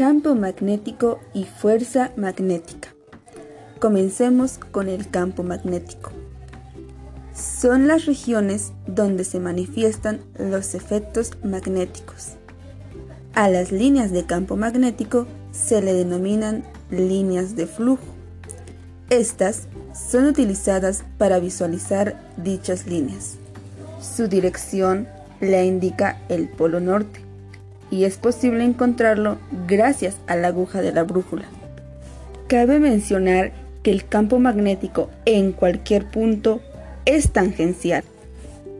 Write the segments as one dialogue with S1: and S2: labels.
S1: Campo magnético y fuerza magnética. Comencemos con el campo magnético. Son las regiones donde se manifiestan los efectos magnéticos. A las líneas de campo magnético se le denominan líneas de flujo. Estas son utilizadas para visualizar dichas líneas. Su dirección la indica el polo norte y es posible encontrarlo gracias a la aguja de la brújula. Cabe mencionar que el campo magnético en cualquier punto es tangencial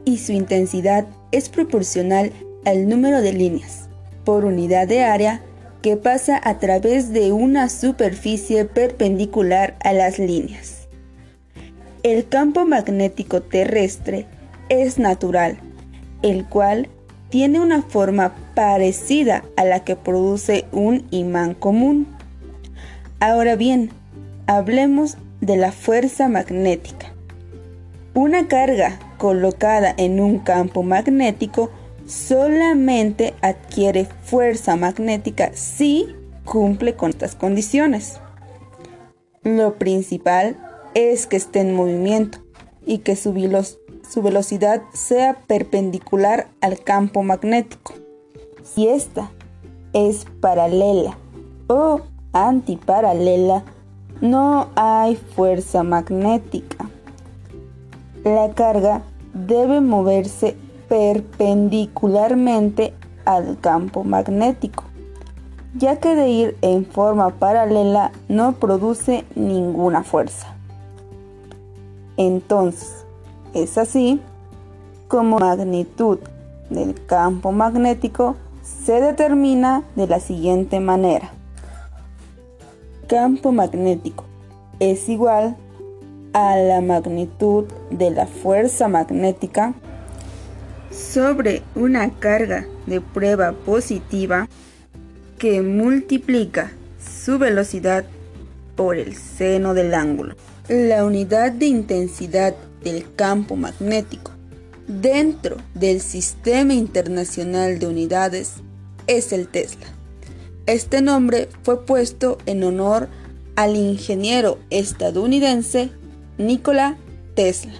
S1: y su intensidad es proporcional al número de líneas por unidad de área que pasa a través de una superficie perpendicular a las líneas. El campo magnético terrestre es natural, el cual tiene una forma parecida a la que produce un imán común. Ahora bien, hablemos de la fuerza magnética. Una carga colocada en un campo magnético solamente adquiere fuerza magnética si cumple con estas condiciones. Lo principal es que esté en movimiento y que su, velocidad sea perpendicular al campo magnético. Si esta es paralela o antiparalela, no hay fuerza magnética. La carga debe moverse perpendicularmente al campo magnético, ya que de ir en forma paralela no produce ninguna fuerza. Entonces, es así como magnitud del campo magnético se determina de la siguiente manera. Campo magnético es igual a la magnitud de la fuerza magnética sobre una carga de prueba positiva que multiplica su velocidad por el seno del ángulo. La unidad de intensidad del campo magnético dentro del Sistema Internacional de Unidades es el Tesla. Este nombre fue puesto en honor al ingeniero estadounidense Nikola Tesla.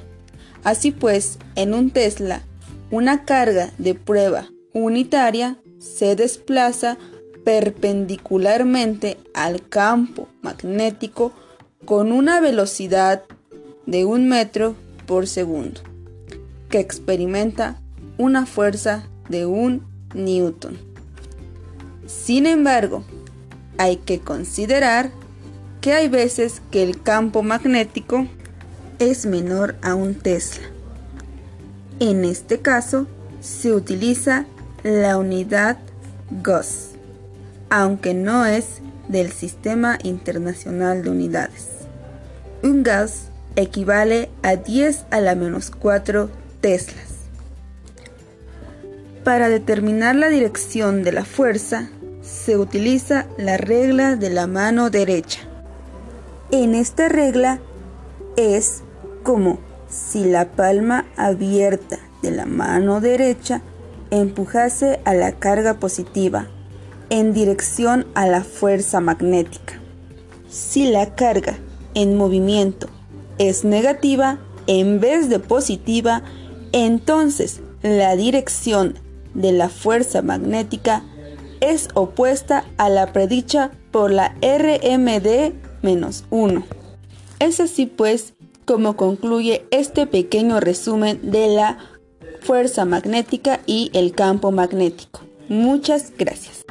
S1: Así pues, en un Tesla una carga de prueba unitaria se desplaza perpendicularmente al campo magnético con una velocidad de un metro por segundo, que experimenta una fuerza de un newton. Sin embargo, hay que considerar que hay veces que el campo magnético es menor a un Tesla en este caso, se utiliza la unidad Gauss, aunque no es del Sistema Internacional de Unidades. Un Gauss equivale a 10 a la menos 4 teslas. Para determinar la dirección de la fuerza, se utiliza la regla de la mano derecha. En esta regla es como si la palma abierta de la mano derecha empujase a la carga positiva en dirección a la fuerza magnética. Si la carga en movimiento es negativa en vez de positiva, entonces la dirección de la fuerza magnética es opuesta a la predicha por la RMD-1. Es así pues como concluye este pequeño resumen de la fuerza magnética y el campo magnético. Muchas gracias.